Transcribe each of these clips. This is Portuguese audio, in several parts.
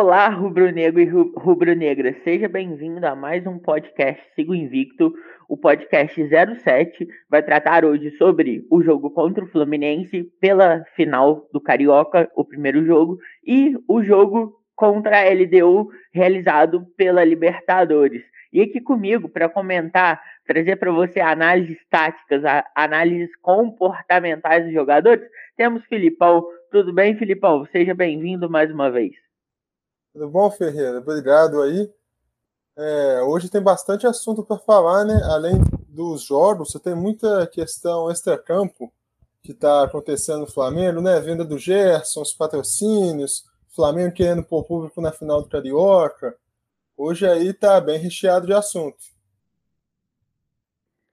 Olá, rubro-negro e rubro-negra, seja bem-vindo a mais um podcast Sigo Invicto. O podcast 07 vai tratar hoje sobre o jogo contra o Fluminense pela final do Carioca, o primeiro jogo, e o jogo contra a LDU realizado pela Libertadores. E aqui comigo para comentar, trazer para você análises táticas, análises comportamentais dos jogadores, temos Filipão. Tudo bem, Filipão? Seja bem-vindo mais uma vez. Tudo bom, Ferreira? Obrigado aí. É, hoje tem bastante assunto para falar, né? Além dos jogos, você tem muita questão extra-campo que está acontecendo no Flamengo, né? Venda do Gerson, os patrocínios, Flamengo querendo pôr público na final do Carioca. Hoje aí tá bem recheado de assunto.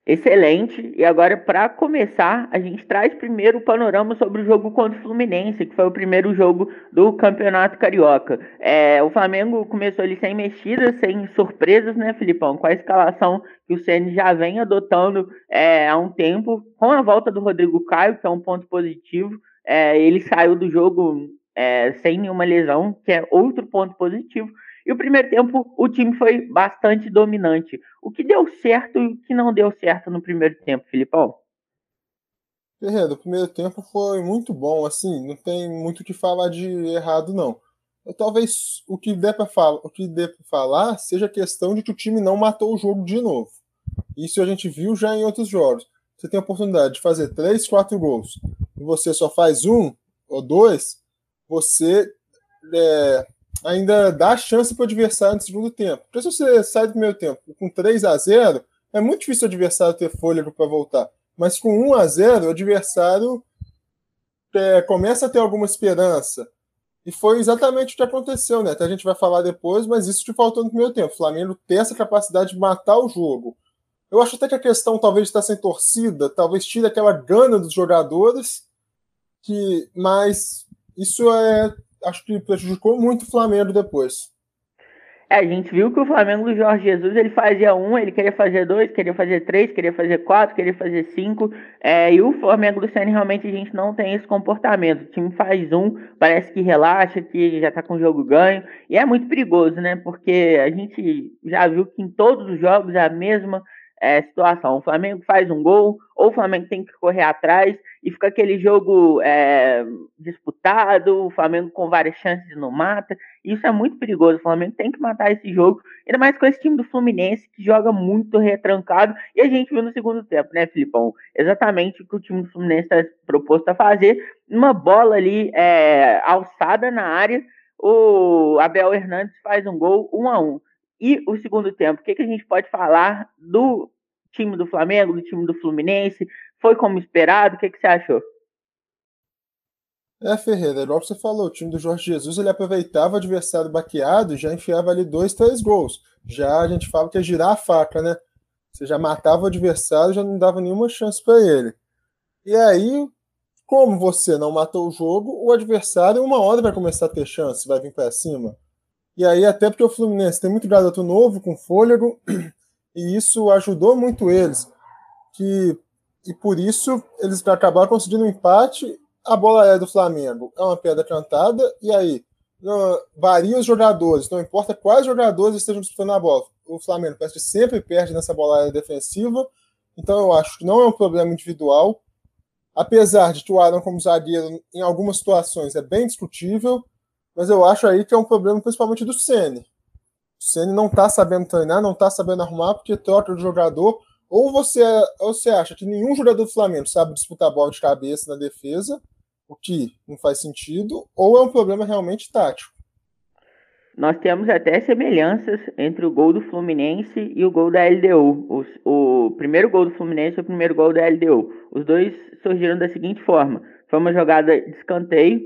Excelente. E agora, para começar, a gente traz primeiro o panorama sobre o jogo contra o Fluminense, que foi o primeiro jogo do Campeonato Carioca. É, o Flamengo começou ali sem mexidas, sem surpresas, né, Filipão? Com a escalação que o CN já vem adotando é, há um tempo, com a volta do Rodrigo Caio, que é um ponto positivo. É, ele saiu do jogo é, sem nenhuma lesão, que é outro ponto positivo. E o primeiro tempo o time foi bastante dominante. O que deu certo e o que não deu certo no primeiro tempo, Filipão? Ferreira, o primeiro tempo foi muito bom, assim, não tem muito o que falar de errado, não. Talvez o que dê para falar, falar seja a questão de que o time não matou o jogo de novo. Isso a gente viu já em outros jogos. Você tem a oportunidade de fazer três, quatro gols e você só faz um ou dois, você é, ainda dá chance para o adversário no segundo tempo. Porque se você sai do primeiro tempo com 3 a 0 é muito difícil o adversário ter fôlego para voltar. Mas com 1 a 0 o adversário é, começa a ter alguma esperança. E foi exatamente o que aconteceu, né? Até a gente vai falar depois, mas isso te faltou no primeiro tempo. O Flamengo tem essa capacidade de matar o jogo. Eu acho até que a questão talvez está sem torcida, talvez tire aquela gana dos jogadores, que mas isso é acho que prejudicou muito o Flamengo depois. É, a gente viu que o Flamengo do Jorge Jesus ele fazia um, ele queria fazer dois, queria fazer três, queria fazer quatro, queria fazer cinco. É, e o Flamengo do Senna realmente a gente não tem esse comportamento. O time faz um, parece que relaxa, que já tá com o jogo ganho. E é muito perigoso, né? Porque a gente já viu que em todos os jogos é a mesma é, situação. O Flamengo faz um gol, ou o Flamengo tem que correr atrás, e fica aquele jogo é, disputado, o Flamengo com várias chances não mata. Isso é muito perigoso. O Flamengo tem que matar esse jogo, ainda mais com esse time do Fluminense, que joga muito retrancado, e a gente viu no segundo tempo, né, Filipão? Exatamente o que o time do Fluminense está proposto a fazer. Uma bola ali é, alçada na área, o Abel Hernandes faz um gol, um a um. E o segundo tempo, o que, que a gente pode falar do time do Flamengo, do time do Fluminense? Foi como esperado? O que, que você achou? É, Ferreira, igual você falou, o time do Jorge Jesus ele aproveitava o adversário baqueado e já enfiava ali dois, três gols. Já a gente fala que é girar a faca, né? Você já matava o adversário já não dava nenhuma chance para ele. E aí, como você não matou o jogo, o adversário uma hora vai começar a ter chance, vai vir para cima. E aí, até porque o Fluminense tem muito garoto novo, com fôlego, e isso ajudou muito eles. Que, e por isso eles acabaram conseguindo um empate. A bola é do Flamengo, é uma pedra cantada, e aí varia os jogadores, não importa quais jogadores estejam disputando a bola. O Flamengo parece que sempre perde nessa bola defensiva, então eu acho que não é um problema individual. Apesar de que o Aaron, como zagueiro, em algumas situações é bem discutível, mas eu acho aí que é um problema principalmente do Ceni. O Ceni não tá sabendo treinar, não tá sabendo arrumar, porque troca de jogador. Ou você, ou você acha que nenhum jogador do Flamengo sabe disputar bola de cabeça na defesa, o que não faz sentido, ou é um problema realmente tático. Nós temos até semelhanças entre o gol do Fluminense e o gol da LDU. O, o primeiro gol do Fluminense e o primeiro gol da LDU. Os dois surgiram da seguinte forma: foi uma jogada de escanteio,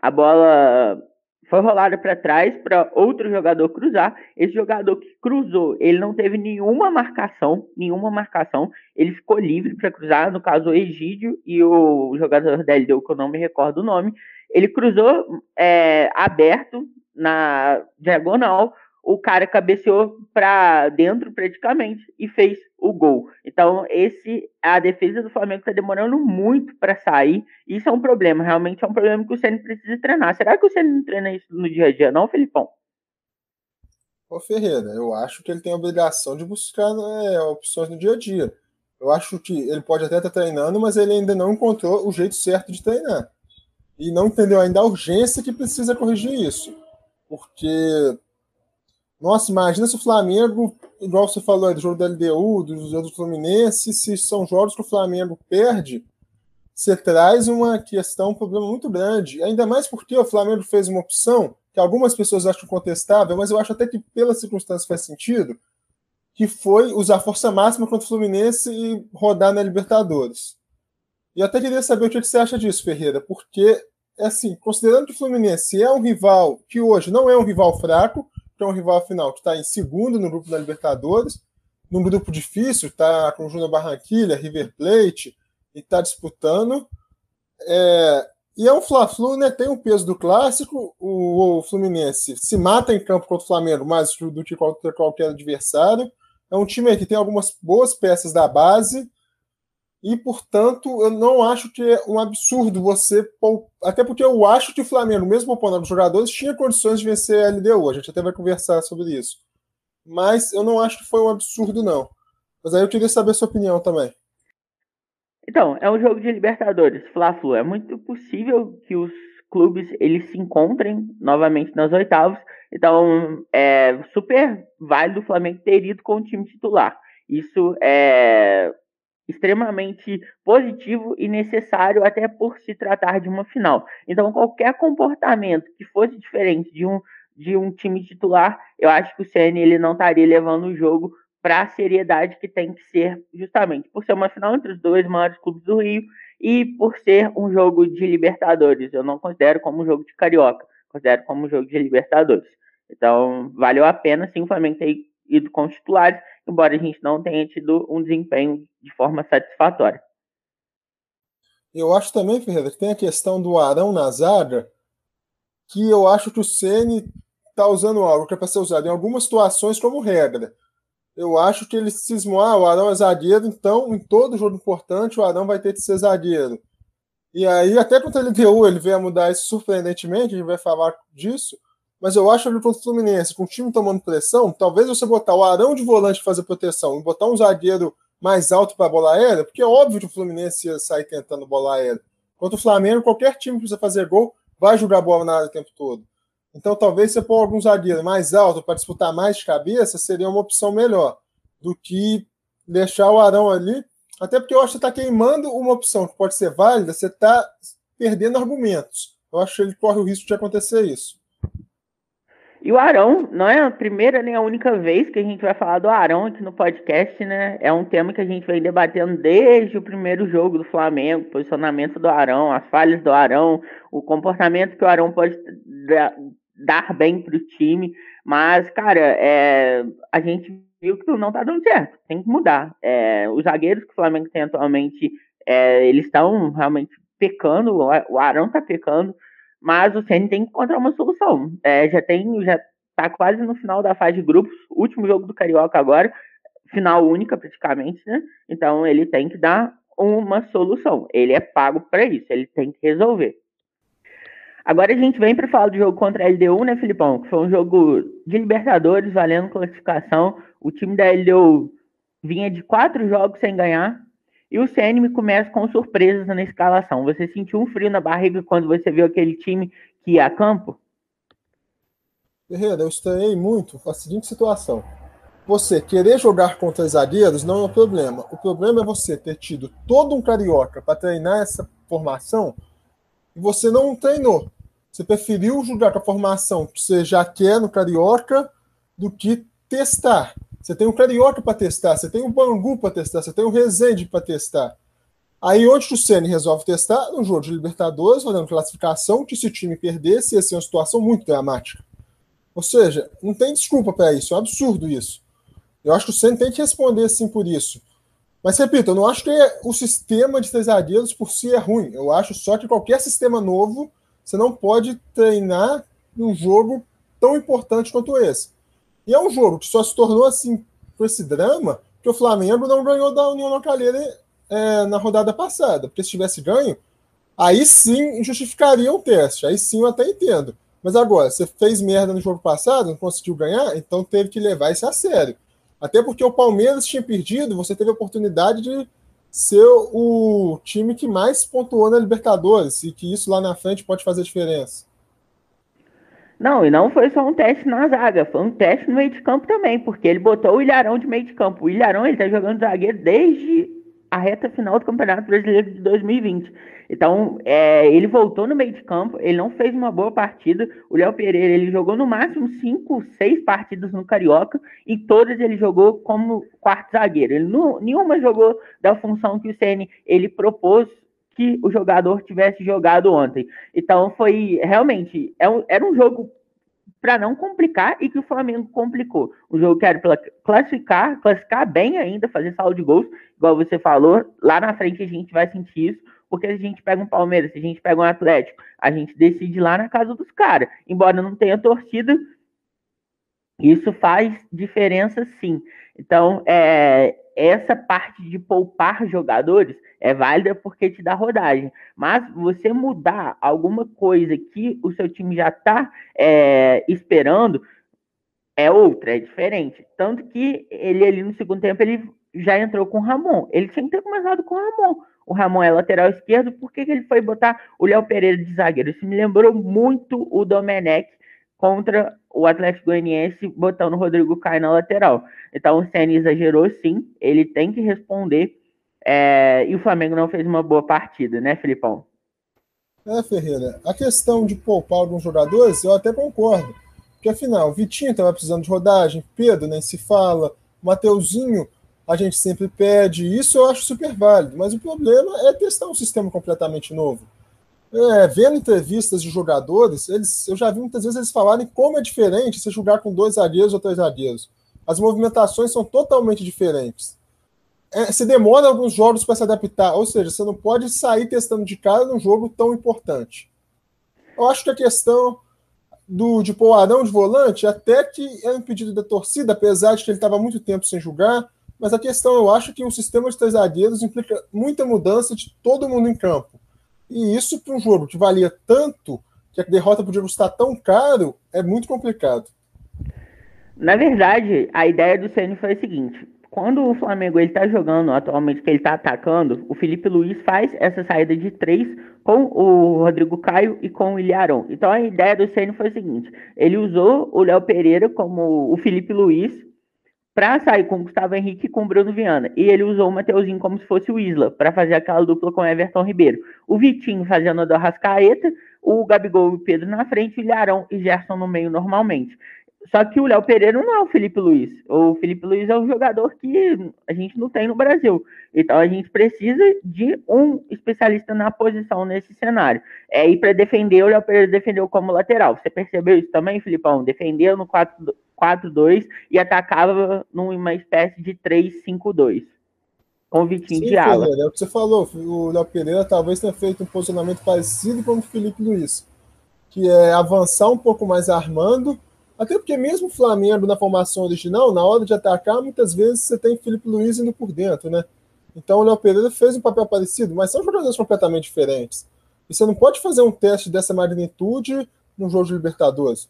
a bola foi rolada para trás para outro jogador cruzar. Esse jogador que cruzou, ele não teve nenhuma marcação, nenhuma marcação. Ele ficou livre para cruzar, no caso o Egídio e o jogador da LDU, que eu não me recordo o nome. Ele cruzou é, aberto na diagonal o cara cabeceou para dentro praticamente e fez o gol. Então, esse a defesa do Flamengo está demorando muito para sair. Isso é um problema, realmente é um problema que o Ceni precisa treinar. Será que o Ceni não treina isso no dia a dia, não, Felipão? Ô Ferreira, eu acho que ele tem a obrigação de buscar né, opções no dia a dia. Eu acho que ele pode até estar treinando, mas ele ainda não encontrou o jeito certo de treinar. E não entendeu ainda a urgência que precisa corrigir isso. Porque, nossa, imagina se o Flamengo, igual você falou do jogo da LDU, do jogo do Fluminense, se são jogos que o Flamengo perde, você traz uma questão, um problema muito grande. Ainda mais porque o Flamengo fez uma opção que algumas pessoas acham contestável, mas eu acho até que pelas circunstâncias faz sentido, que foi usar força máxima contra o Fluminense e rodar na Libertadores. E até queria saber o que você acha disso, Ferreira, porque, é assim, considerando que o Fluminense é um rival que hoje não é um rival fraco, que é um rival final que está em segundo no grupo da Libertadores, num grupo difícil, está com o Júnior Barranquilha, River Plate, e está disputando. É, e é um Fla-Flu, né? Tem o peso do clássico. O, o, Fluminense se mata em campo contra o Flamengo mais do que qualquer adversário. É um time que tem algumas boas peças da base. E, portanto, eu não acho que é um absurdo você. Até porque eu acho que o Flamengo, mesmo poupando os jogadores, tinha condições de vencer a LDU. A gente até vai conversar sobre isso. Mas eu não acho que foi um absurdo, não. Mas aí eu queria saber a sua opinião também. Então, é um jogo de Libertadores, Fla-Flu. É muito possível que os clubes eles se encontrem novamente nas oitavas. Então, é super válido o Flamengo ter ido com o time titular. Isso é extremamente positivo e necessário até por se tratar de uma final. Então, qualquer comportamento que fosse diferente de um de um time titular, eu acho que o CN ele não estaria levando o jogo para a seriedade que tem que ser, justamente por ser uma final entre os dois maiores clubes do Rio e por ser um jogo de Libertadores. Eu não considero como um jogo de Carioca, considero como um jogo de Libertadores. Então, valeu a pena sim o Flamengo ter ido com os titulares, embora a gente não tenha tido um desempenho de forma satisfatória. Eu acho também, Ferreira, que tem a questão do Arão na zaga, que eu acho que o Ceni está usando algo que é para ser usado em algumas situações como regra eu acho que ele cismou, ah, o Arão é zagueiro, então em todo jogo importante o Arão vai ter que ser zagueiro. E aí, até contra ele deu, ele veio a mudar isso surpreendentemente, a gente vai falar disso, mas eu acho que contra o Fluminense, com o time tomando pressão, talvez você botar o Arão de volante fazer proteção e botar um zagueiro mais alto para bola aérea, porque é óbvio que o Fluminense ia sair tentando bola aérea. Contra o Flamengo, qualquer time que precisa fazer gol vai jogar bola na área o tempo todo. Então, talvez você pôr algum zagueiro mais alto para disputar mais de cabeça seria uma opção melhor do que deixar o Arão ali. Até porque eu acho que você está queimando uma opção que pode ser válida, você está perdendo argumentos. Eu acho que ele corre o risco de acontecer isso. E o Arão não é a primeira nem a única vez que a gente vai falar do Arão aqui no podcast, né? É um tema que a gente vem debatendo desde o primeiro jogo do Flamengo, posicionamento do Arão, as falhas do Arão, o comportamento que o Arão pode dar bem para o time. Mas, cara, é, a gente viu que não tá dando certo, tem que mudar. É, os zagueiros que o Flamengo tem atualmente, é, eles estão realmente pecando, o Arão tá pecando, mas o Ceni tem que encontrar uma solução. É, já tem, já tá quase no final da fase de grupos, último jogo do Carioca agora, final única praticamente, né? Então ele tem que dar uma solução. Ele é pago para isso, ele tem que resolver. Agora a gente vem para falar do jogo contra a LDU, né, Filipão? Que foi um jogo de Libertadores, valendo classificação. O time da LDU vinha de quatro jogos sem ganhar. E o CNM começa com surpresas na escalação. Você sentiu um frio na barriga quando você viu aquele time que ia a campo? Ferreira, eu estranhei muito a seguinte situação. Você querer jogar contra os zagueiros não é um problema. O problema é você ter tido todo um carioca para treinar essa formação e você não treinou. Você preferiu jogar com a formação que você já quer no Carioca do que testar. Você tem o Carioca para testar, você tem o Bangu para testar, você tem o Resende para testar. Aí onde o Ceni resolve testar? No jogo de Libertadores, fazendo classificação, que se o time perdesse ia ser uma situação muito dramática. Ou seja, não tem desculpa para isso, é um absurdo isso. Eu acho que o Ceni tem que responder sim por isso. Mas repito, eu não acho que o sistema de três zagueiros por si é ruim. Eu acho só que qualquer sistema novo você não pode treinar num jogo tão importante quanto esse. E é um jogo que só se tornou assim com esse drama que o Flamengo não ganhou da União Localeira é, na rodada passada. Porque se tivesse ganho, aí sim justificaria o teste. Aí sim eu até entendo. Mas agora, você fez merda no jogo passado, não conseguiu ganhar, então teve que levar isso a sério. Até porque o Palmeiras tinha perdido, você teve a oportunidade de ser o time que mais pontuou na Libertadores e que isso lá na frente pode fazer diferença. Não, e não foi só um teste na zaga, foi um teste no meio de campo também, porque ele botou o Ilharão de meio de campo. O Ilharão, ele tá jogando zagueiro desde a reta final do Campeonato Brasileiro de 2020. Então, é, ele voltou no meio de campo, ele não fez uma boa partida. O Léo Pereira, ele jogou no máximo cinco, seis partidas no Carioca, e todas ele jogou como quarto zagueiro. Ele não, nenhuma jogou da função que o CN ele propôs que o jogador tivesse jogado ontem. Então, foi realmente, é era um jogo para não complicar e que o Flamengo complicou. Um jogo que era para classificar, classificar bem ainda, fazer saldo de gols, igual você falou, lá na frente a gente vai sentir isso, porque se a gente pega um Palmeiras, se a gente pega um Atlético, a gente decide lá na casa dos caras. Embora não tenha torcida, isso faz diferença sim. Então, é, essa parte de poupar jogadores é válida porque te dá rodagem. Mas você mudar alguma coisa que o seu time já está é, esperando é outra, é diferente. Tanto que ele ali no segundo tempo ele já entrou com o Ramon. Ele tinha que ter começado com o Ramon. O Ramon é lateral esquerdo, por que, que ele foi botar o Léo Pereira de zagueiro? Isso me lembrou muito o Domenech contra o Atlético Goianiense botando o Rodrigo Caio na lateral. Então o Senna exagerou sim, ele tem que responder. É, e o Flamengo não fez uma boa partida, né, Filipão? É, Ferreira. A questão de poupar alguns jogadores, eu até concordo. Porque afinal, o Vitinho estava precisando de rodagem, Pedro nem se fala, Mateuzinho a gente sempre pede, isso eu acho super válido, mas o problema é testar um sistema completamente novo. É, vendo entrevistas de jogadores, eles, eu já vi muitas vezes eles falarem como é diferente se jogar com dois zagueiros ou três zagueiros. As movimentações são totalmente diferentes. É, você demora alguns jogos para se adaptar, ou seja, você não pode sair testando de cara num jogo tão importante. Eu acho que a questão do, de o Arão de volante, até que é um pedido da torcida, apesar de que ele estava muito tempo sem jogar, mas a questão, eu acho que um sistema de três zagueiros implica muita mudança de todo mundo em campo. E isso para um jogo que valia tanto, que a derrota podia custar tão caro, é muito complicado. Na verdade, a ideia do Ceni foi a seguinte: quando o Flamengo está jogando atualmente, que ele está atacando, o Felipe Luiz faz essa saída de três com o Rodrigo Caio e com o Ilharão. Então a ideia do Ceni foi a seguinte: ele usou o Léo Pereira como o Felipe Luiz para sair com Gustavo Henrique e com Bruno Viana. E ele usou o Mateuzinho como se fosse o Isla, para fazer aquela dupla com o Everton Ribeiro. O Vitinho fazendo a do Arrascaeta, o Gabigol e o Pedro na frente, o Ilharão e Gerson no meio normalmente. Só que o Léo Pereira não é o Felipe Luiz. O Felipe Luiz é um jogador que a gente não tem no Brasil. Então a gente precisa de um especialista na posição nesse cenário. É, e para defender, o Léo Pereira defendeu como lateral. Você percebeu isso também, Filipão? Defendeu no 4 4-2 e atacava numa espécie de 3-5-2. Com o Vitinho Sim, de ala. é o que você falou. O Léo Pereira talvez tenha feito um posicionamento parecido com o Felipe Luiz, que é avançar um pouco mais armando. Até porque mesmo o Flamengo na formação original, na hora de atacar, muitas vezes você tem Felipe Luiz indo por dentro, né? Então o Léo Pereira fez um papel parecido, mas são jogadores completamente diferentes. E você não pode fazer um teste dessa magnitude no jogo de Libertadores.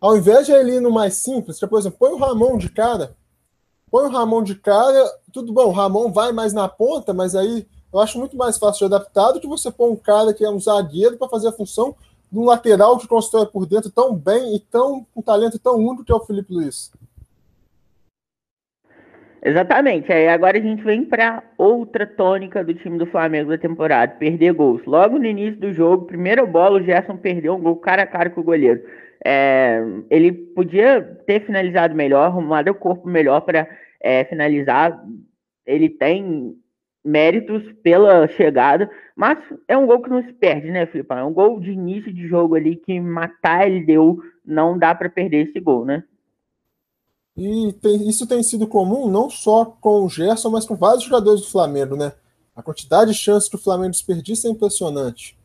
Ao invés de ele ir no mais simples, por exemplo, põe o Ramon de cara, põe o Ramon de cara, tudo bom, o Ramon vai mais na ponta, mas aí eu acho muito mais fácil de adaptar do que você pôr um cara que é um zagueiro para fazer a função de um lateral que constrói por dentro tão bem e tão com um talento tão único que é o Felipe Luiz. Exatamente. Aí agora a gente vem para outra tônica do time do Flamengo da temporada, perder gols. Logo no início do jogo, primeira bola, o Gerson perdeu um gol cara a cara com o goleiro. É, ele podia ter finalizado melhor, arrumado o corpo melhor para é, finalizar. Ele tem méritos pela chegada, mas é um gol que não se perde, né, Felipe? É um gol de início de jogo ali que matar ele deu, não dá para perder esse gol, né? E tem, isso tem sido comum não só com o Gerson, mas com vários jogadores do Flamengo, né? A quantidade de chances que o Flamengo desperdiça é impressionante.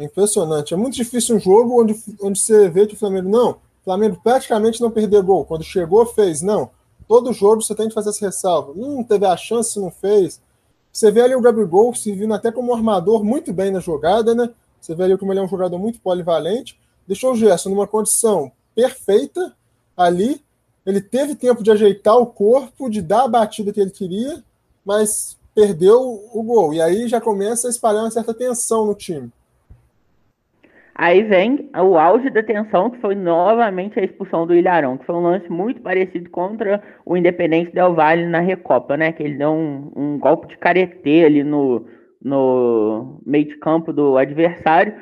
É impressionante. É muito difícil um jogo onde, onde você vê que o Flamengo. Não, o Flamengo praticamente não perdeu gol. Quando chegou, fez. Não. Todo jogo você tem que fazer essa ressalva. Hum, teve a chance, não fez. Você vê ali o Gabigol servindo até como armador muito bem na jogada, né? Você vê ali como ele é um jogador muito polivalente, deixou o Gerson numa condição perfeita ali. Ele teve tempo de ajeitar o corpo, de dar a batida que ele queria, mas perdeu o gol. E aí já começa a espalhar uma certa tensão no time. Aí vem o auge da tensão, que foi novamente a expulsão do Ilharão, que foi um lance muito parecido contra o Independente Del Valle na Recopa, né? Que ele deu um, um golpe de caretê ali no, no meio de campo do adversário.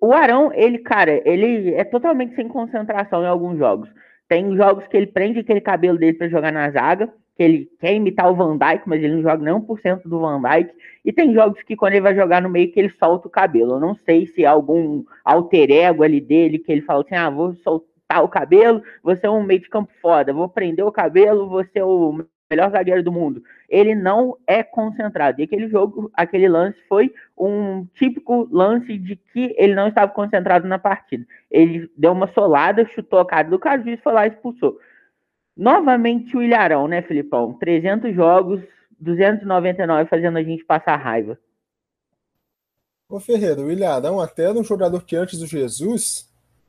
O Arão, ele, cara, ele é totalmente sem concentração em alguns jogos. Tem jogos que ele prende aquele cabelo dele para jogar na zaga, que ele quer imitar o Van Dijk, mas ele não joga nem 1% do Van Dijk. E tem jogos que quando ele vai jogar no meio que ele solta o cabelo. Eu não sei se é algum alter ego ali dele que ele fala assim: "Ah, vou soltar o cabelo, você é um meio de campo foda, vou prender o cabelo, você é o melhor zagueiro do mundo. Ele não é concentrado. E aquele jogo, aquele lance foi um típico lance de que ele não estava concentrado na partida. Ele deu uma solada, chutou a cara do cara, o juiz foi lá e expulsou. Novamente o Ilharão, né, Filipão? 300 jogos, 299 fazendo a gente passar raiva. Ô Ferreira, o Ilharão até um jogador que antes do Jesus,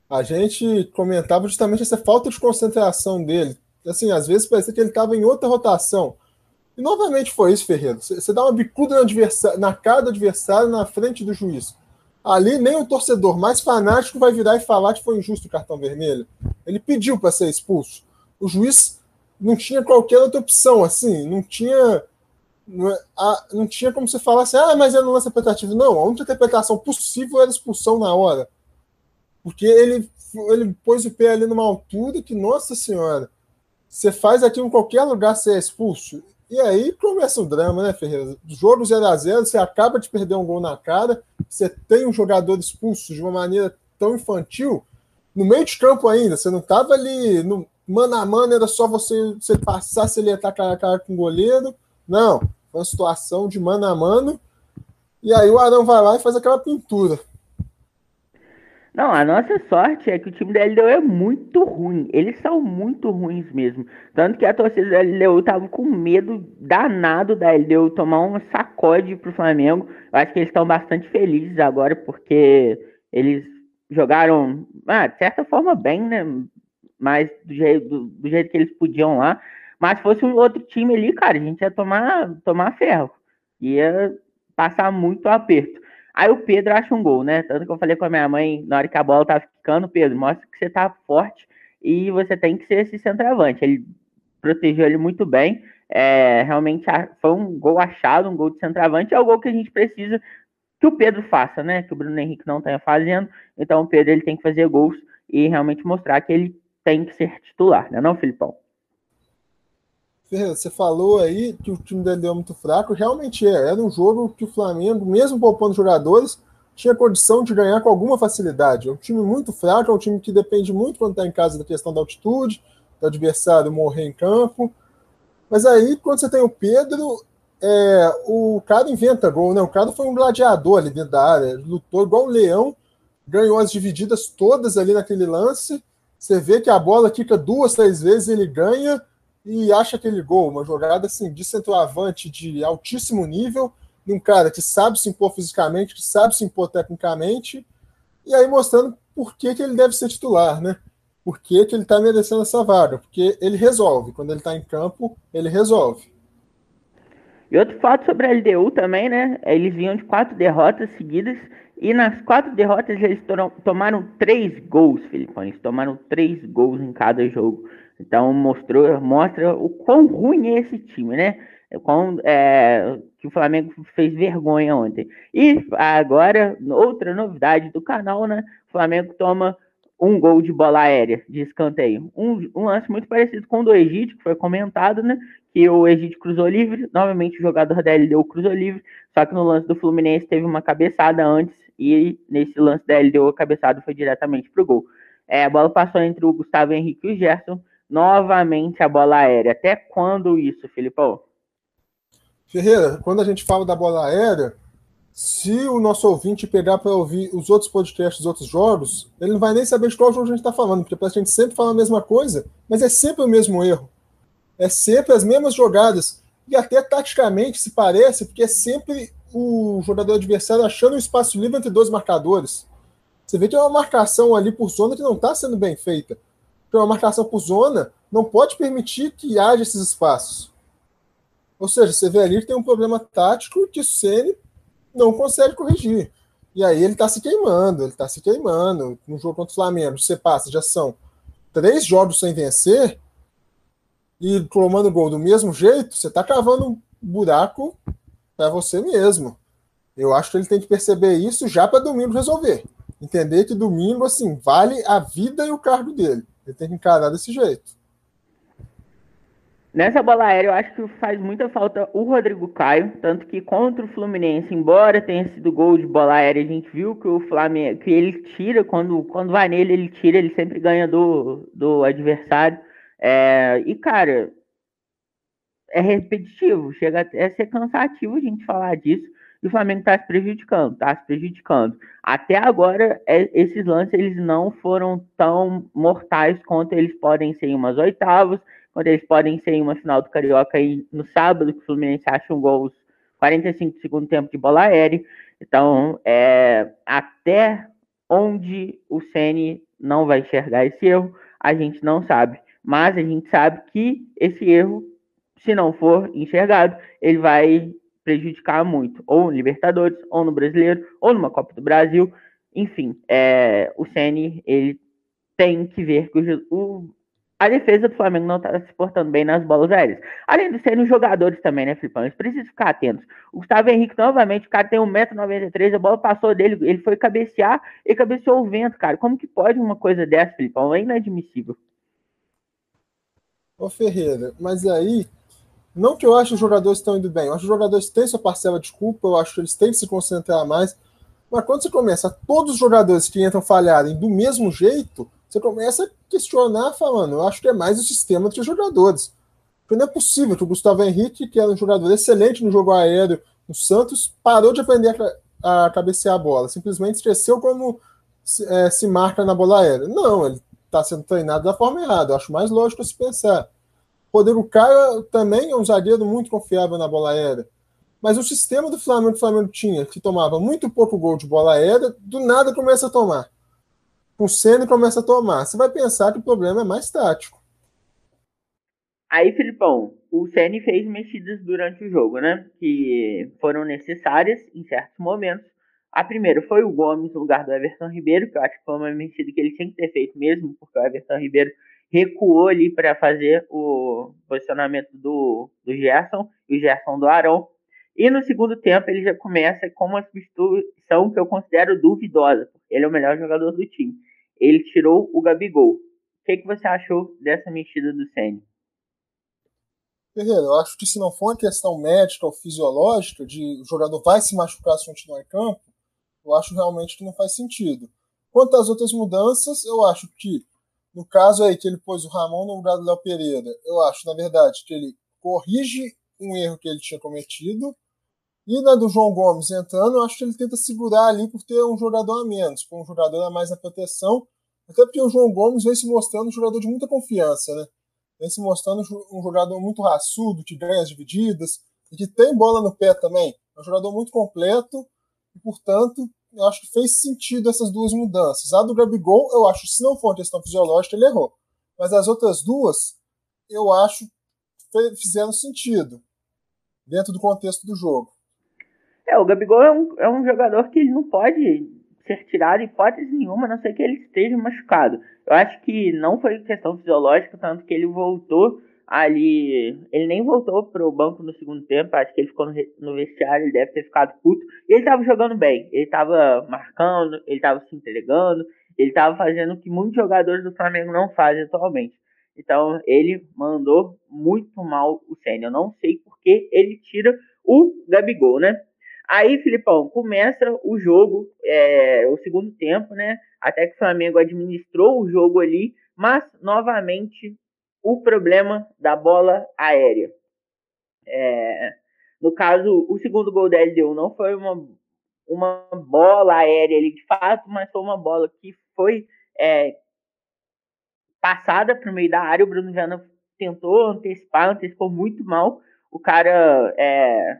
a gente comentava justamente essa falta de concentração dele. Assim, às vezes parecia que ele estava em outra rotação. E novamente foi isso, Ferreira. Você dá uma bicuda no na cara do adversário na frente do juiz. Ali nem o torcedor mais fanático vai virar e falar que foi injusto o cartão vermelho. Ele pediu para ser expulso o juiz não tinha qualquer outra opção, assim, não tinha. Não, é, não tinha como você falar assim, ah, mas é no lance interpretativo. Não, a única interpretação possível era expulsão na hora. Porque ele, ele pôs o pé ali numa altura que, nossa senhora, você faz aqui em qualquer lugar, você é expulso. E aí começa o drama, né, Ferreira? Jogo 0 a 0 você acaba de perder um gol na cara, você tem um jogador expulso de uma maneira tão infantil, no meio de campo ainda, você não estava ali no, mano a mano era só você, você passar se ele ia estar cara a cara com o goleiro. Não, foi uma situação de mano a mano. E aí o Arão vai lá e faz aquela pintura. Não, a nossa sorte é que o time da LDU é muito ruim. Eles são muito ruins mesmo. Tanto que a torcida da LDU tava com medo danado da LDU tomar um sacode pro Flamengo. Eu acho que eles estão bastante felizes agora porque eles jogaram, ah, de certa forma, bem, né? Mas do jeito, do, do jeito que eles podiam lá. Mas se fosse um outro time ali, cara, a gente ia tomar, tomar ferro. Ia passar muito aperto. Aí o Pedro acha um gol, né? Tanto que eu falei com a minha mãe na hora que a bola tava ficando, Pedro, mostra que você tá forte e você tem que ser esse centroavante. Ele protegeu ele muito bem. É, realmente foi um gol achado, um gol de centroavante. É o gol que a gente precisa que o Pedro faça, né? Que o Bruno Henrique não tenha fazendo. Então o Pedro ele tem que fazer gols e realmente mostrar que ele tem que ser titular, né, não, Filipão? Ferreira, você falou aí que o time dele é muito fraco, realmente é. Era um jogo que o Flamengo, mesmo poupando jogadores, tinha condição de ganhar com alguma facilidade. É um time muito fraco, é um time que depende muito quando está em casa da questão da altitude, do adversário morrer em campo. Mas aí, quando você tem o Pedro, é, o cara inventa gol, né? O cara foi um gladiador ali dentro da área, lutou igual um leão, ganhou as divididas todas ali naquele lance você vê que a bola quica duas, três vezes, ele ganha e acha aquele gol. Uma jogada assim, de centroavante de altíssimo nível, de um cara que sabe se impor fisicamente, que sabe se impor tecnicamente, e aí mostrando por que, que ele deve ser titular, né? Por que, que ele está merecendo essa vaga? Porque ele resolve. Quando ele está em campo, ele resolve. E outro fato sobre a LDU também, né? Eles vinham de quatro derrotas seguidas e nas quatro derrotas eles tomaram três gols, Filipão. Eles tomaram três gols em cada jogo. Então mostrou, mostra o quão ruim é esse time, né? Quão, é, que o Flamengo fez vergonha ontem. E agora, outra novidade do canal, né? O Flamengo toma um gol de bola aérea, de escanteio. Um, um lance muito parecido com o do Egito, que foi comentado, né? Que o Egito cruzou livre. Novamente o jogador da LDU cruzou livre. Só que no lance do Fluminense teve uma cabeçada antes e nesse lance da LDU a cabeçada foi diretamente para o gol. É, a bola passou entre o Gustavo Henrique e o Gerson, novamente a bola aérea. Até quando isso, Filipão? Ferreira, quando a gente fala da bola aérea, se o nosso ouvinte pegar para ouvir os outros podcasts, os outros jogos, ele não vai nem saber de qual jogo a gente está falando, porque a gente sempre fala a mesma coisa, mas é sempre o mesmo erro. É sempre as mesmas jogadas. E até taticamente se parece, porque é sempre o jogador adversário achando um espaço livre entre dois marcadores. Você vê que é uma marcação ali por zona que não está sendo bem feita. Porque uma marcação por zona não pode permitir que haja esses espaços. Ou seja, você vê ali que tem um problema tático que o Ceni não consegue corrigir. E aí ele está se queimando, ele está se queimando. No jogo contra o Flamengo, você passa, já são três jogos sem vencer, e tomando gol do mesmo jeito, você está cavando um buraco para você mesmo. Eu acho que ele tem que perceber isso já para domingo resolver. Entender que domingo, assim, vale a vida e o cargo dele. Ele tem que encarar desse jeito. Nessa bola aérea, eu acho que faz muita falta o Rodrigo Caio, tanto que contra o Fluminense, embora tenha sido gol de bola aérea, a gente viu que o Flamengo, que ele tira, quando, quando vai nele, ele tira, ele sempre ganha do, do adversário. É, e, cara, é repetitivo, chega a ser cansativo a gente falar disso, e o Flamengo está se prejudicando, está se prejudicando. Até agora, é, esses lances eles não foram tão mortais quanto eles podem ser em umas oitavas, quando eles podem ser em uma final do Carioca aí no sábado, que o Fluminense acha um gol aos 45 do segundo tempo de bola aérea. Então, é, até onde o Ceni não vai enxergar esse erro, a gente não sabe. Mas a gente sabe que esse erro, se não for enxergado, ele vai prejudicar muito, ou no Libertadores, ou no Brasileiro, ou numa Copa do Brasil. Enfim, é, o Ceni ele tem que ver que o, o a defesa do Flamengo não está se portando bem nas bolas aéreas. Além de serem os jogadores também, né, Filipão? Eles precisam ficar atentos. O Gustavo Henrique, novamente, o cara tem 1,93m, a bola passou dele, ele foi cabecear e cabeceou o vento, cara. Como que pode uma coisa dessa, Filipão? É inadmissível. Ô Ferreira, mas aí, não que eu acho que os jogadores estão indo bem, eu acho que os jogadores têm sua parcela de culpa, eu acho que eles têm que se concentrar mais, mas quando você começa todos os jogadores que entram falharem do mesmo jeito, você começa a questionar, falando, eu acho que é mais o sistema de jogadores. Porque não é possível que o Gustavo Henrique, que era um jogador excelente no jogo aéreo no Santos, parou de aprender a, a cabecear a bola, simplesmente esqueceu como se, é, se marca na bola aérea. Não, ele está sendo treinado da forma errada. Eu acho mais lógico se pensar. Rodrigo Caio também é um zagueiro muito confiável na bola aérea. Mas o sistema do Flamengo o Flamengo tinha, que tomava muito pouco gol de bola aérea, do nada começa a tomar o Senna começa a tomar. Você vai pensar que o problema é mais tático. Aí, Filipão, o Senna fez mexidas durante o jogo, né? Que foram necessárias em certos momentos. A primeira foi o Gomes no lugar do Everton Ribeiro, que eu acho que foi uma mexida que ele tinha que ter feito mesmo, porque o Everton Ribeiro recuou ali para fazer o posicionamento do, do Gerson e o Gerson do Arão. E no segundo tempo ele já começa com uma substituição que eu considero duvidosa, porque ele é o melhor jogador do time ele tirou o Gabigol. O que, que você achou dessa mexida do Senna? Ferreira, eu acho que se não for uma questão médica ou fisiológica, de o jogador vai se machucar se continuar em campo, eu acho realmente que não faz sentido. Quanto às outras mudanças, eu acho que, no caso aí que ele pôs o Ramon no lugar do Léo Pereira, eu acho, na verdade, que ele corrige um erro que ele tinha cometido e na do João Gomes entrando, eu acho que ele tenta segurar ali por ter um jogador a menos, por um jogador a mais na proteção. Até porque o João Gomes vem se mostrando um jogador de muita confiança, né? Vem se mostrando um jogador muito raçudo, que ganha as divididas, e que tem bola no pé também. É um jogador muito completo, e portanto, eu acho que fez sentido essas duas mudanças. A do Gabigol, eu acho que se não for uma questão fisiológica, ele errou. Mas as outras duas, eu acho fizeram sentido dentro do contexto do jogo. É, o Gabigol é um, é um jogador que ele não pode ser tirado em hipótese nenhuma, a não ser que ele esteja machucado. Eu acho que não foi questão fisiológica, tanto que ele voltou ali. Ele nem voltou pro banco no segundo tempo, acho que ele ficou no, no vestiário, ele deve ter ficado puto. E ele tava jogando bem, ele tava marcando, ele tava se entregando, ele tava fazendo o que muitos jogadores do Flamengo não fazem atualmente. Então ele mandou muito mal o Senna. Eu não sei porque ele tira o Gabigol, né? Aí, Filipão, começa o jogo, é, o segundo tempo, né? Até que o Flamengo administrou o jogo ali, mas novamente o problema da bola aérea. É, no caso, o segundo gol da LDU não foi uma, uma bola aérea ali de fato, mas foi uma bola que foi é, passada para o meio da área. O Bruno Viana tentou antecipar, antecipou muito mal. O cara é,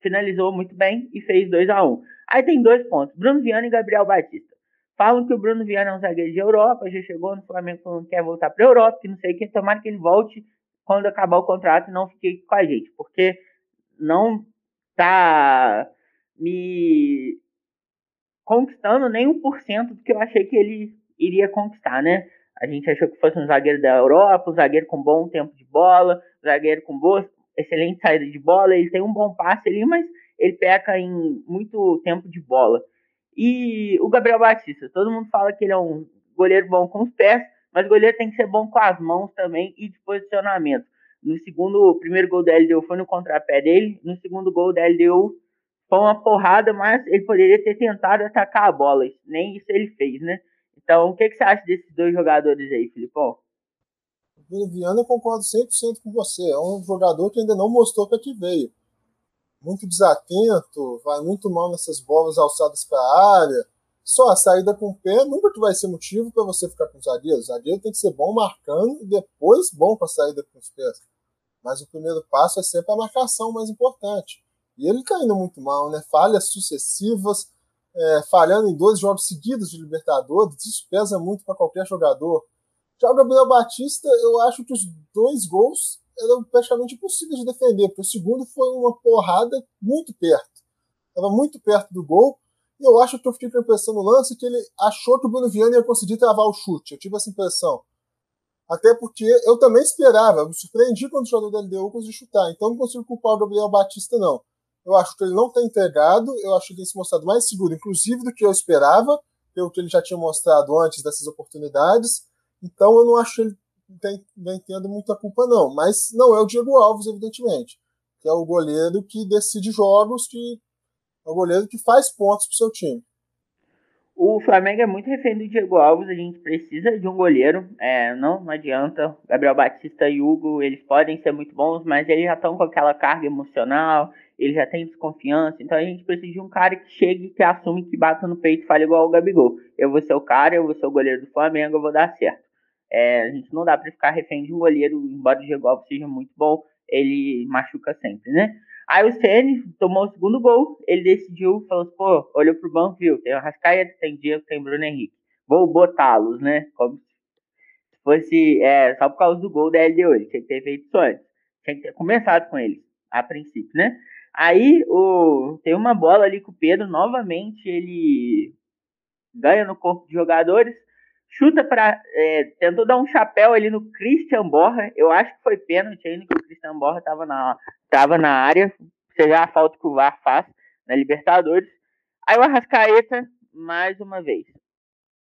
finalizou muito bem e fez 2 a 1 um. Aí tem dois pontos: Bruno Viana e Gabriel Batista. Falam que o Bruno Viana é um zagueiro de Europa, já chegou no Flamengo que quer voltar para a Europa, que não sei o que. Tomara que ele volte quando acabar o contrato e não fique com a gente, porque não tá me conquistando nem 1% do que eu achei que ele iria conquistar, né? A gente achou que fosse um zagueiro da Europa, um zagueiro com bom tempo de bola, um zagueiro com boa, excelente saída de bola. Ele tem um bom passe ali, mas ele peca em muito tempo de bola. E o Gabriel Batista, todo mundo fala que ele é um goleiro bom com os pés, mas o goleiro tem que ser bom com as mãos também e de posicionamento. No segundo, o primeiro gol da LDU foi no contrapé dele, no segundo gol da LDU foi uma porrada, mas ele poderia ter tentado atacar a bola, nem isso ele fez, né? Então, o que, que você acha desses dois jogadores aí, Filipão? Viana eu concordo 100% com você. É um jogador que ainda não mostrou para que veio. Muito desatento, vai muito mal nessas bolas alçadas para a área. Só a saída com o pé nunca vai ser motivo para você ficar com o zagueiro. O zagueiro tem que ser bom marcando e depois bom com a saída com os pés. Mas o primeiro passo é sempre a marcação mais importante. E ele está indo muito mal, né? Falhas sucessivas, é, falhando em dois jogos seguidos de Libertadores, isso pesa muito para qualquer jogador. Já o Gabriel Batista, eu acho que os dois gols eram praticamente impossíveis de defender, porque o segundo foi uma porrada muito perto. Estava muito perto do gol, e eu acho que eu fiquei com a impressão no lance que ele achou que o Bruno Viana ia conseguir travar o chute. Eu tive essa impressão. Até porque eu também esperava, me surpreendi quando o jogador da LDU conseguiu chutar, então não consigo culpar o Gabriel Batista, não. Eu acho que ele não tem entregado, eu acho que ele tem se mostrado mais seguro, inclusive do que eu esperava, pelo que ele já tinha mostrado antes dessas oportunidades. Então eu não acho que ele tem, vem tendo muita culpa, não. Mas não é o Diego Alves, evidentemente, que é o goleiro que decide jogos, que é o goleiro que faz pontos para o seu time. O Flamengo é muito refém do Diego Alves, a gente precisa de um goleiro. É, não, não adianta. Gabriel Batista e Hugo, eles podem ser muito bons, mas eles já estão com aquela carga emocional, ele já tem desconfiança, então a gente precisa de um cara que chegue, que assume, que bata no peito e fale igual o Gabigol. Eu vou ser o cara, eu vou ser o goleiro do Flamengo, eu vou dar certo. É, a gente não dá para ficar refém de um goleiro, embora o Diego Alves seja muito bom, ele machuca sempre, né? Aí o Ceni tomou o segundo gol, ele decidiu, falou assim, pô, olhou pro banco, viu, tem o Rascaeta, tem Diego, tem Bruno Henrique. Vou botá-los, né? Como se fosse é, só por causa do gol da LDU, ele tinha que ter feito isso antes. Tinha que ter começado com eles, a princípio, né? Aí o, tem uma bola ali com o Pedro, novamente ele ganha no corpo de jogadores, chuta para é, tentou dar um chapéu ali no Christian Borra. Eu acho que foi pênalti ainda que o Christian Borra estava na, tava na área, seja a falta que o VAR faz na Libertadores. Aí o Arrascaeta, mais uma vez,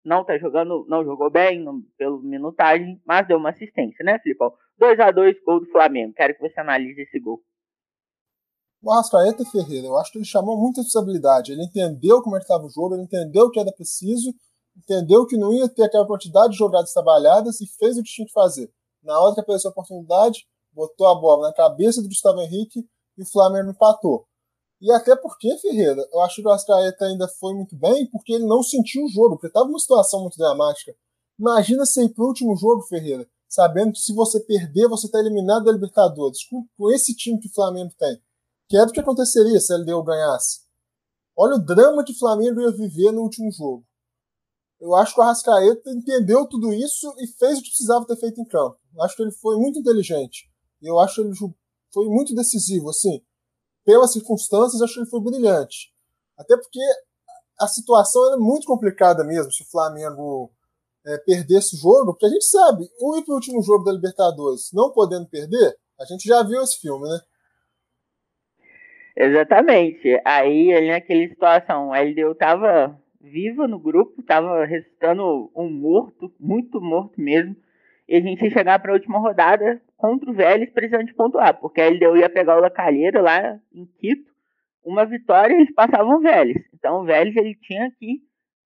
não tá jogando, não jogou bem não, pelo minutagem, mas deu uma assistência, né, Filipão? 2 a 2 gol do Flamengo. Quero que você analise esse gol. O Arrascaeta Ferreira, eu acho que ele chamou muita responsabilidade. Ele entendeu como é estava o jogo, ele entendeu que era preciso, entendeu que não ia ter aquela quantidade de jogadas trabalhadas e fez o que tinha que fazer. Na hora que apareceu a oportunidade, botou a bola na cabeça do Gustavo Henrique e o Flamengo empatou. E até porque, Ferreira, eu acho que o Arrascaeta ainda foi muito bem porque ele não sentiu o jogo, porque estava uma situação muito dramática. Imagina se ir para o último jogo, Ferreira, sabendo que se você perder, você está eliminado da Libertadores, com, com esse time que o Flamengo tem que é do que aconteceria se a LDU ganhasse. Olha o drama que o Flamengo ia viver no último jogo. Eu acho que o Arrascaeta entendeu tudo isso e fez o que precisava ter feito em campo. Eu acho que ele foi muito inteligente. Eu acho que ele foi muito decisivo, assim. Pelas circunstâncias, acho que ele foi brilhante. Até porque a situação era muito complicada mesmo se o Flamengo é, perdesse o jogo, porque a gente sabe, o último jogo da Libertadores não podendo perder, a gente já viu esse filme, né? Exatamente. Aí, ali naquela situação, a LDU tava viva no grupo, tava ressuscitando um morto, muito morto mesmo. E a gente ia chegar para a última rodada contra o Vélez precisando de pontuar, porque a LDU ia pegar o Lacalheira lá em Quito, uma vitória eles passavam o Vélez. Então o Vélez ele tinha que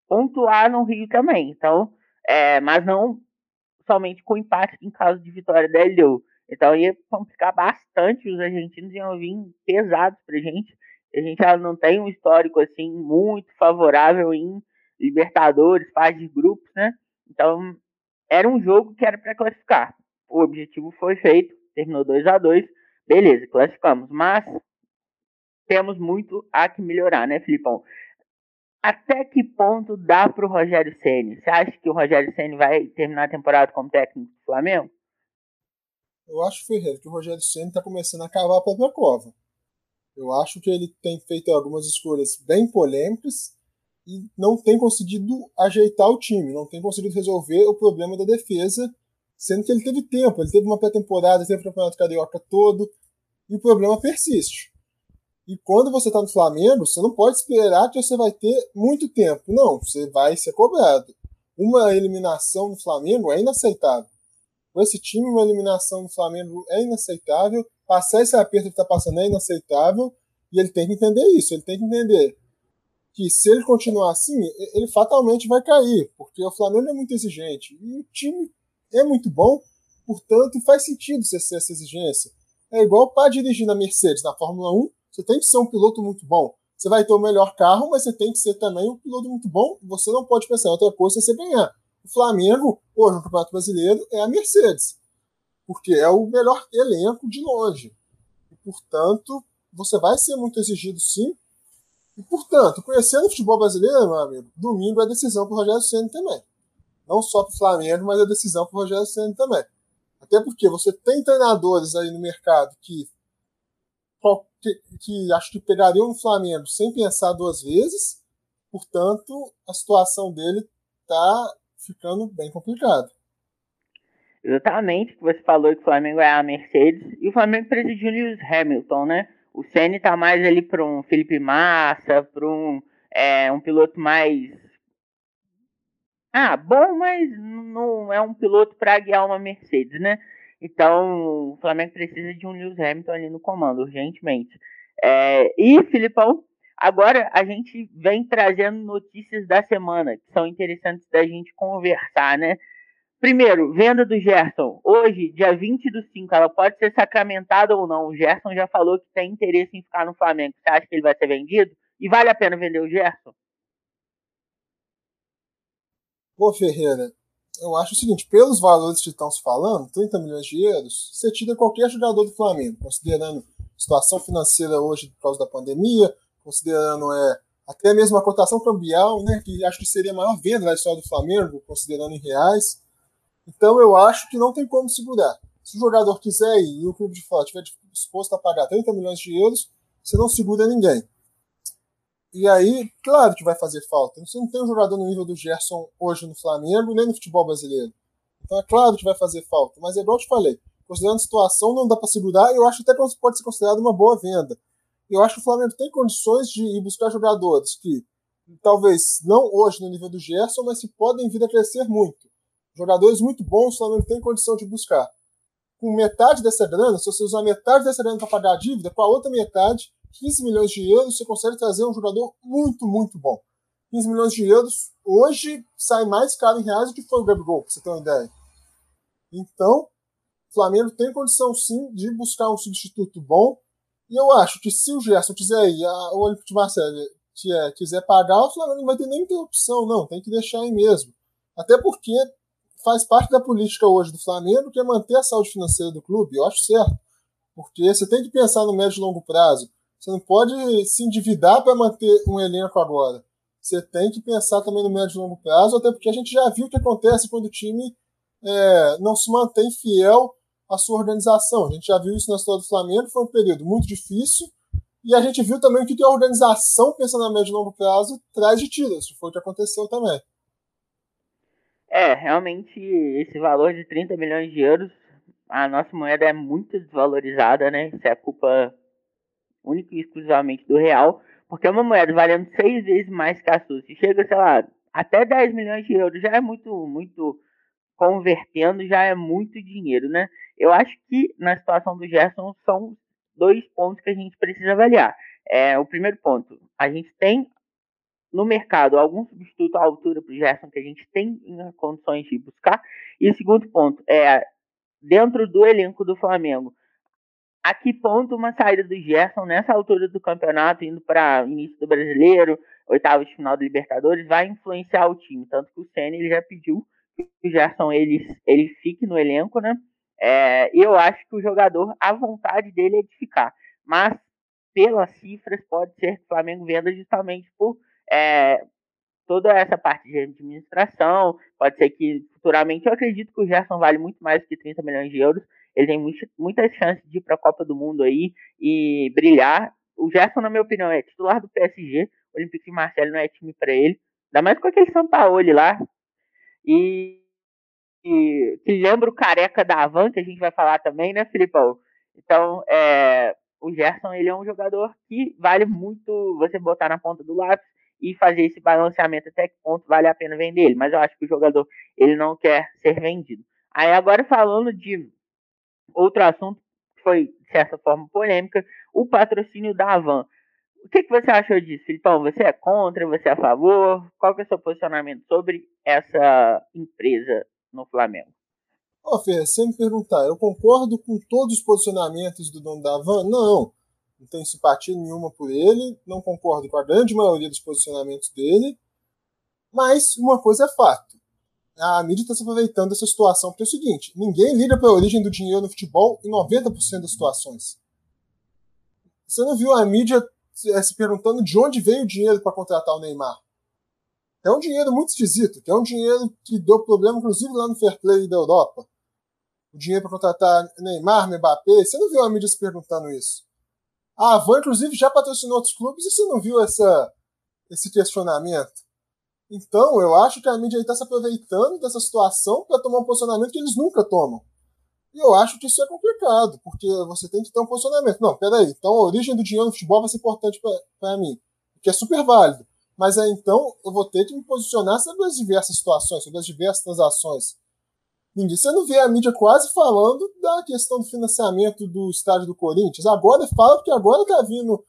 pontuar no Rio também. Então, é, mas não somente com empate em caso de vitória da LDU. Então ia complicar bastante, os argentinos iam vir pesados pra gente. A gente já não tem um histórico assim muito favorável em Libertadores, fase de grupos, né? Então era um jogo que era para classificar. O objetivo foi feito, terminou 2 a 2 beleza, classificamos. Mas temos muito a que melhorar, né, Filipão? até que ponto dá para o Rogério Ceni? Você acha que o Rogério Ceni vai terminar a temporada como técnico do Flamengo? Eu acho, Ferreira, que o Rogério Ceni está começando a cavar a própria cova. Eu acho que ele tem feito algumas escolhas bem polêmicas e não tem conseguido ajeitar o time, não tem conseguido resolver o problema da defesa, sendo que ele teve tempo, ele teve uma pré-temporada, teve o Campeonato Carioca todo, e o problema persiste. E quando você está no Flamengo, você não pode esperar que você vai ter muito tempo. Não, você vai ser cobrado. Uma eliminação no Flamengo é inaceitável. Com esse time, uma eliminação no Flamengo é inaceitável. Passar esse aperto que está passando é inaceitável. E ele tem que entender isso. Ele tem que entender que se ele continuar assim, ele fatalmente vai cair. Porque o Flamengo é muito exigente. E o time é muito bom. Portanto, faz sentido você ser essa exigência. É igual para dirigir na Mercedes, na Fórmula 1 você tem que ser um piloto muito bom. Você vai ter o melhor carro, mas você tem que ser também um piloto muito bom. Você não pode pensar em outra coisa você ganhar. O Flamengo, hoje no Campeonato Brasileiro, é a Mercedes. Porque é o melhor elenco de longe. E, portanto, você vai ser muito exigido sim. E, portanto, conhecendo o futebol brasileiro, meu amigo, domingo é decisão para o Rogério Senna também. Não só para o Flamengo, mas é decisão para o Rogério Senna também. Até porque você tem treinadores aí no mercado que que, que acho que pegariam no Flamengo sem pensar duas vezes. Portanto, a situação dele está ficando bem complicada. Exatamente, você falou que o Flamengo é a Mercedes e o Flamengo precisa de Lewis Hamilton, né? O Senna tá mais ali para um Felipe Massa, para um, é, um piloto mais. Ah, bom, mas não é um piloto para guiar uma Mercedes, né? Então, o Flamengo precisa de um Lewis Hamilton ali no comando, urgentemente. É, e, Filipão, agora a gente vem trazendo notícias da semana, que são interessantes da gente conversar, né? Primeiro, venda do Gerson. Hoje, dia 20 do 5, ela pode ser sacramentada ou não. O Gerson já falou que tem interesse em ficar no Flamengo. Você acha que ele vai ser vendido? E vale a pena vender o Gerson? Pô, Ferreira, eu acho o seguinte, pelos valores que estão se falando, 30 milhões de euros, você tira qualquer jogador do Flamengo, considerando a situação financeira hoje por causa da pandemia, considerando é, até mesmo a cotação cambial, né, que acho que seria a maior venda da história do Flamengo, considerando em reais. Então eu acho que não tem como segurar. Se o jogador quiser ir e o clube de fora estiver disposto a pagar 30 milhões de euros, você não segura ninguém. E aí, claro que vai fazer falta. Você não tem um jogador no nível do Gerson hoje no Flamengo, nem no futebol brasileiro. Então é claro que vai fazer falta. Mas é igual eu te falei, considerando a situação, não dá para segurar. Eu acho até que pode ser considerado uma boa venda. Eu acho que o Flamengo tem condições de ir buscar jogadores que, talvez não hoje no nível do Gerson, mas que podem vir a crescer muito. Jogadores muito bons, o Flamengo tem condição de buscar. Com metade dessa grana, se você usar metade dessa grana para pagar a dívida, com a outra metade, 15 milhões de euros, você consegue trazer um jogador muito, muito bom. 15 milhões de euros hoje sai mais caro em reais do que foi o Gabigol, pra você ter uma ideia. Então, o Flamengo tem condição sim de buscar um substituto bom. E eu acho que se o Gerson quiser ir, a, o Olímpico de Marseille que quiser pagar, o Flamengo não vai ter nem ter opção, não. Tem que deixar aí mesmo. Até porque faz parte da política hoje do Flamengo, que é manter a saúde financeira do clube. Eu acho certo. Porque você tem que pensar no médio e longo prazo. Você não pode se endividar para manter um elenco agora. Você tem que pensar também no médio e longo prazo, até porque a gente já viu o que acontece quando o time é, não se mantém fiel à sua organização. A gente já viu isso na história do Flamengo, foi um período muito difícil, e a gente viu também o que a organização, pensando a médio e longo prazo, traz de tiro. Isso foi o que aconteceu também. É, realmente, esse valor de 30 milhões de euros, a nossa moeda é muito desvalorizada, né? Isso é culpa única e exclusivamente do real, porque é uma moeda valendo seis vezes mais que a sua. Se chega, sei lá, até 10 milhões de euros, já é muito, muito convertendo, já é muito dinheiro, né? Eu acho que na situação do Gerson são dois pontos que a gente precisa avaliar. É, o primeiro ponto, a gente tem no mercado algum substituto à altura para o Gerson que a gente tem condições de buscar. E o segundo ponto é dentro do elenco do Flamengo a que ponto uma saída do Gerson nessa altura do campeonato, indo para início do brasileiro, oitavo de final do Libertadores, vai influenciar o time. Tanto que o Senna ele já pediu que o Gerson ele, ele fique no elenco, né? É, eu acho que o jogador, a vontade dele é de ficar. Mas, pelas cifras, pode ser que o Flamengo venda justamente por é, toda essa parte de administração. Pode ser que futuramente eu acredito que o Gerson vale muito mais que 30 milhões de euros. Ele tem muitas chances de ir para a Copa do Mundo aí e brilhar. O Gerson, na minha opinião, é titular do PSG. O Olympique de Marseille não é time para ele. Ainda mais com aquele Sampaoli lá. E, e que lembra o careca da Avan, que a gente vai falar também, né, Filipão? Então, é, o Gerson ele é um jogador que vale muito você botar na ponta do lápis e fazer esse balanceamento até que ponto vale a pena vender ele. Mas eu acho que o jogador ele não quer ser vendido. Aí agora falando de outro assunto que foi, de certa forma, polêmica, o patrocínio da Avan. O que, que você achou disso, Filipão? Você é contra? Você é a favor? Qual que é o seu posicionamento sobre essa empresa no Flamengo? Oh, Fer, sem me perguntar, eu concordo com todos os posicionamentos do dono da Avan? Não não tenho simpatia nenhuma por ele, não concordo com a grande maioria dos posicionamentos dele, mas uma coisa é fato. A mídia está se aproveitando dessa situação, porque é o seguinte: ninguém liga para a origem do dinheiro no futebol em 90% das situações. Você não viu a mídia se perguntando de onde veio o dinheiro para contratar o Neymar? É um dinheiro muito esquisito, que é um dinheiro que deu problema, inclusive, lá no Fair Play da Europa. O dinheiro para contratar Neymar, Mbappé, você não viu a mídia se perguntando isso? A Avan, inclusive, já patrocinou outros clubes e você não viu essa, esse questionamento? Então, eu acho que a mídia está se aproveitando dessa situação para tomar um posicionamento que eles nunca tomam. E eu acho que isso é complicado, porque você tem que ter um posicionamento. Não, peraí, então a origem do dinheiro no futebol vai ser importante para mim, que é super válido. Mas aí então eu vou ter que me posicionar sobre as diversas situações, sobre as diversas transações. Ninguém, você não vê a mídia quase falando da questão do financiamento do estádio do Corinthians. Agora fala porque agora está vindo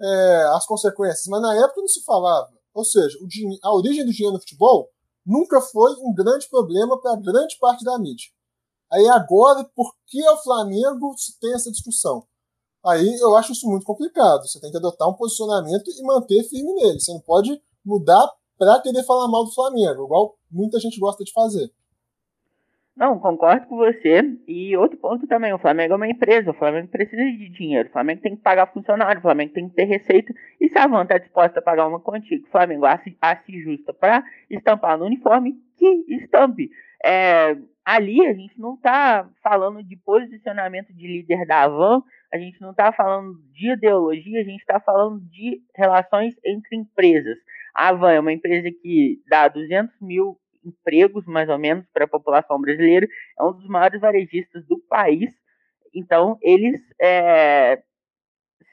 é, as consequências, mas na época não se falava. Ou seja, a origem do dinheiro no futebol nunca foi um grande problema para grande parte da mídia. Aí agora, por que o Flamengo tem essa discussão? Aí eu acho isso muito complicado. Você tem que adotar um posicionamento e manter firme nele. Você não pode mudar para querer falar mal do Flamengo, igual muita gente gosta de fazer. Não, concordo com você. E outro ponto também, o Flamengo é uma empresa, o Flamengo precisa de dinheiro, o Flamengo tem que pagar funcionário, o Flamengo tem que ter receita. E se a Van está disposta a pagar uma quantia que o Flamengo acha justa para estampar no uniforme, que estampe. É, ali a gente não está falando de posicionamento de líder da Van, a gente não está falando de ideologia, a gente está falando de relações entre empresas. A Van é uma empresa que dá 200 mil empregos, mais ou menos, para a população brasileira. É um dos maiores varejistas do país. Então, eles é,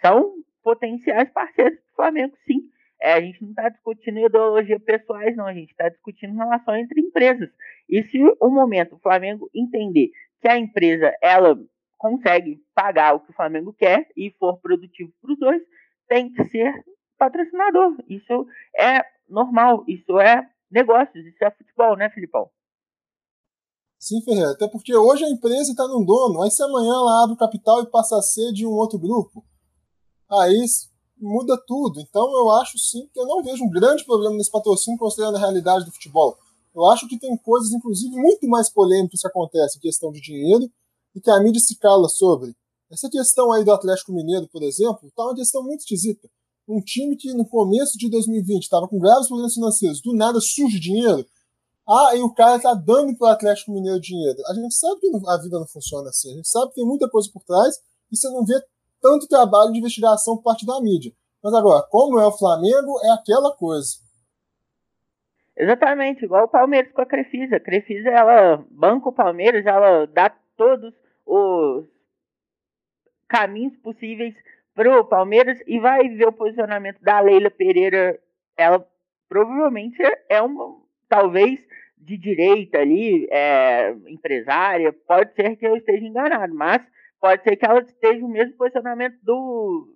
são potenciais parceiros do Flamengo, sim. É, a gente não está discutindo ideologia pessoais, não. A gente está discutindo relação entre empresas. E se o momento o Flamengo entender que a empresa ela consegue pagar o que o Flamengo quer e for produtivo para os dois, tem que ser patrocinador. Isso é normal, isso é negócios, isso é futebol, né, Filipão? Sim, Ferreira, até porque hoje a empresa está num dono, aí se amanhã ela abre o capital e passa a ser de um outro grupo, aí muda tudo. Então eu acho sim que eu não vejo um grande problema nesse patrocínio considerando a realidade do futebol. Eu acho que tem coisas, inclusive, muito mais polêmicas que acontecem em questão de dinheiro e que a mídia se cala sobre. Essa questão aí do Atlético Mineiro, por exemplo, está uma questão muito esquisita um time que no começo de 2020 estava com graves problemas financeiros, do nada surge dinheiro. Ah, e o cara tá dando pro Atlético Mineiro dinheiro. A gente sabe que a vida não funciona assim. A gente sabe que tem muita coisa por trás e você não vê tanto trabalho de investigação por parte da mídia. Mas agora, como é o Flamengo, é aquela coisa. Exatamente, igual o Palmeiras com a Crefisa. A Crefisa, ela banca o Palmeiras, ela dá todos os caminhos possíveis pro Palmeiras e vai ver o posicionamento da Leila Pereira. Ela provavelmente é uma, talvez, de direita ali, é, empresária. Pode ser que eu esteja enganado, mas pode ser que ela esteja no mesmo posicionamento do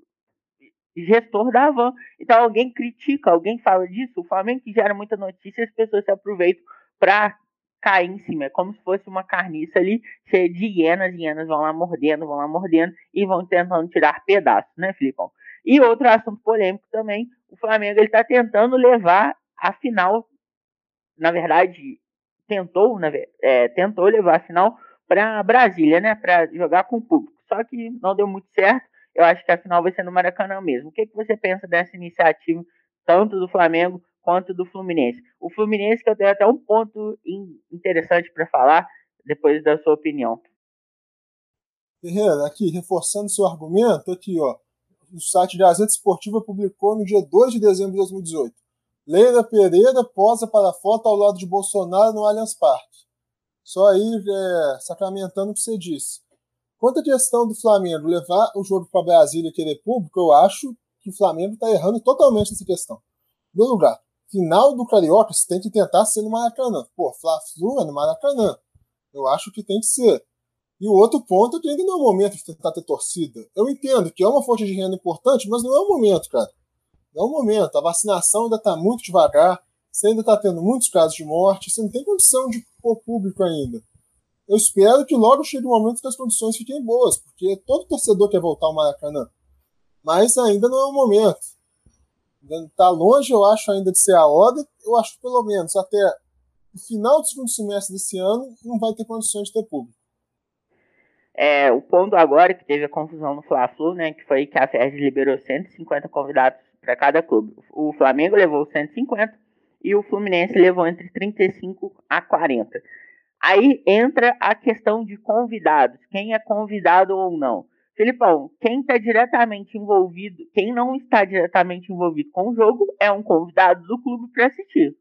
gestor da Avan. Então alguém critica, alguém fala disso. O Flamengo que gera muita notícia, as pessoas se aproveitam para cair em cima. É como se fosse uma carniça ali, cheia de hienas, hienas vão lá mordendo, vão lá mordendo e vão tentando tirar pedaços, né, Filipão? E outro assunto polêmico também, o Flamengo está tentando levar a final, na verdade, tentou, né, é, tentou levar a final para Brasília, né, para jogar com o público. Só que não deu muito certo. Eu acho que a final vai ser no Maracanã mesmo. O que, que você pensa dessa iniciativa tanto do Flamengo quanto do Fluminense. O Fluminense que eu tenho até um ponto interessante para falar depois da sua opinião. Ferreira, aqui, reforçando seu argumento, aqui, ó, o site Gazeta Esportiva publicou no dia 2 de dezembro de 2018. Leila Pereira posa para a foto ao lado de Bolsonaro no Allianz Parque. Só aí, é, sacramentando o que você disse. Quanto à questão do Flamengo levar o jogo para Brasília e querer público, eu acho que o Flamengo está errando totalmente nessa questão. No lugar, final do Carioca, você tem que tentar ser no Maracanã. Pô, Fla-Flu é no Maracanã. Eu acho que tem que ser. E o outro ponto é que ainda não é o momento de tentar ter torcida. Eu entendo que é uma fonte de renda importante, mas não é o momento, cara. Não é o momento. A vacinação ainda está muito devagar. Você ainda está tendo muitos casos de morte. Você não tem condição de pôr público ainda. Eu espero que logo chegue o momento que as condições fiquem boas, porque todo torcedor quer voltar ao Maracanã. Mas ainda não é o momento. Está longe, eu acho, ainda de ser a hora. Eu acho que pelo menos até o final do segundo semestre desse ano não vai ter condições de ter público. É, o ponto agora que teve a confusão no Fla-Flu, né, que foi que a FERJ liberou 150 convidados para cada clube. O Flamengo levou 150 e o Fluminense levou entre 35 a 40. Aí entra a questão de convidados, quem é convidado ou não. Filipão, quem está diretamente envolvido, quem não está diretamente envolvido com o jogo é um convidado do clube para assistir,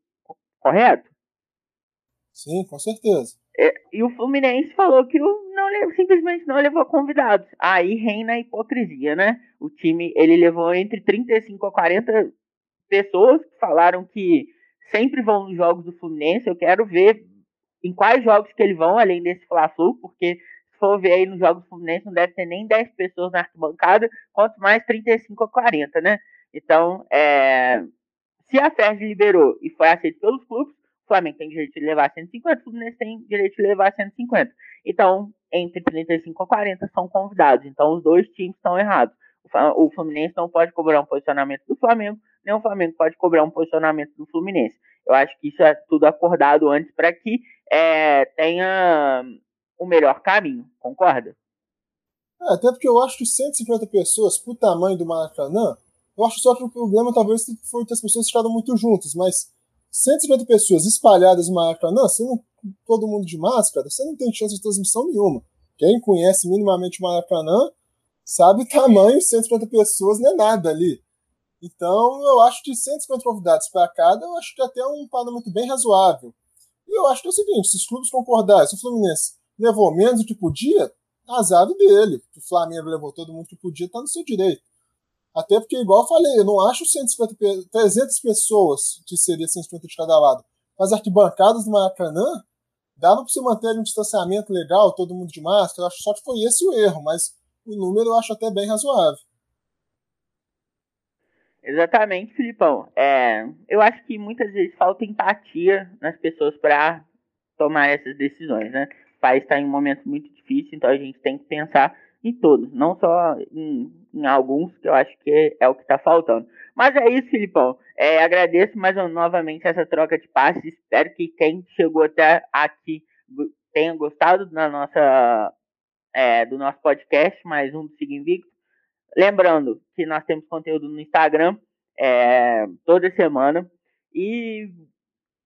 correto? Sim, com certeza. É, e o Fluminense falou que não, simplesmente não levou convidados. Aí reina a hipocrisia, né? O time ele levou entre 35 a 40 pessoas que falaram que sempre vão nos jogos do Fluminense. Eu quero ver em quais jogos que eles vão, além desse Fla-Flu, porque se for ver aí nos jogos do Fluminense, não deve ter nem 10 pessoas na arquibancada, quanto mais 35 a 40, né? Então, é, se a FERJ liberou e foi aceito pelos clubes, o Flamengo tem direito de levar 150, o Fluminense tem direito de levar 150. Então, entre 35 a 40 são convidados. Então, os dois times estão errados. O Fluminense não pode cobrar um posicionamento do Flamengo, nem o Flamengo pode cobrar um posicionamento do Fluminense. Eu acho que isso é tudo acordado antes para que é, tenha o melhor caminho, concorda? É, até porque eu acho que 150 pessoas, por tamanho do Maracanã, eu acho só que o problema talvez foi que as pessoas ficaram muito juntas, mas 150 pessoas espalhadas no Maracanã, não, todo mundo de máscara, você não tem chance de transmissão nenhuma. Quem conhece minimamente o Maracanã sabe o tamanho, 150 pessoas não é nada ali. Então, eu acho que 150 convidados para cada, eu acho que até é um parâmetro bem razoável. E eu acho que é o seguinte, se os clubes concordarem, se o Fluminense levou menos do que podia, azar dele. O Flamengo levou todo mundo que podia, está no seu direito. Até porque, igual eu falei, eu não acho 150, 300 pessoas, que seria 150 de cada lado. Mas arquibancadas do Maracanã, dava para você manter um distanciamento legal, todo mundo de máscara. Eu acho só que foi esse o erro, mas o número eu acho até bem razoável. Exatamente, Filipão. É, eu acho que muitas vezes falta empatia nas pessoas para tomar essas decisões, né? O país está em um momento muito difícil, então a gente tem que pensar em todos, não só em, em alguns, que eu acho que é o que está faltando. Mas é isso, Filipão. É, agradeço mais novamente essa troca de passes. Espero que quem chegou até aqui tenha gostado da nossa, é, do nosso podcast, mais um do Siga Invicto. Lembrando que nós temos conteúdo no Instagram é, toda semana. E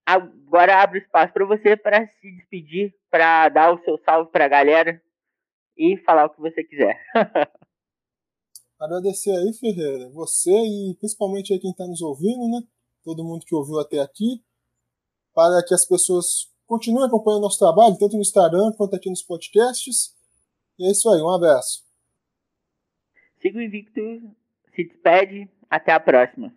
agora abro espaço para você para se despedir, para dar o seu salve para a galera e falar o que você quiser. Agradecer aí, Ferreira, você e principalmente aí quem está nos ouvindo, né? Todo mundo que ouviu até aqui, para que as pessoas continuem acompanhando nosso trabalho, tanto no Instagram quanto aqui nos podcasts. E é isso aí, um abraço. Siga o Invicto, se despede, até a próxima.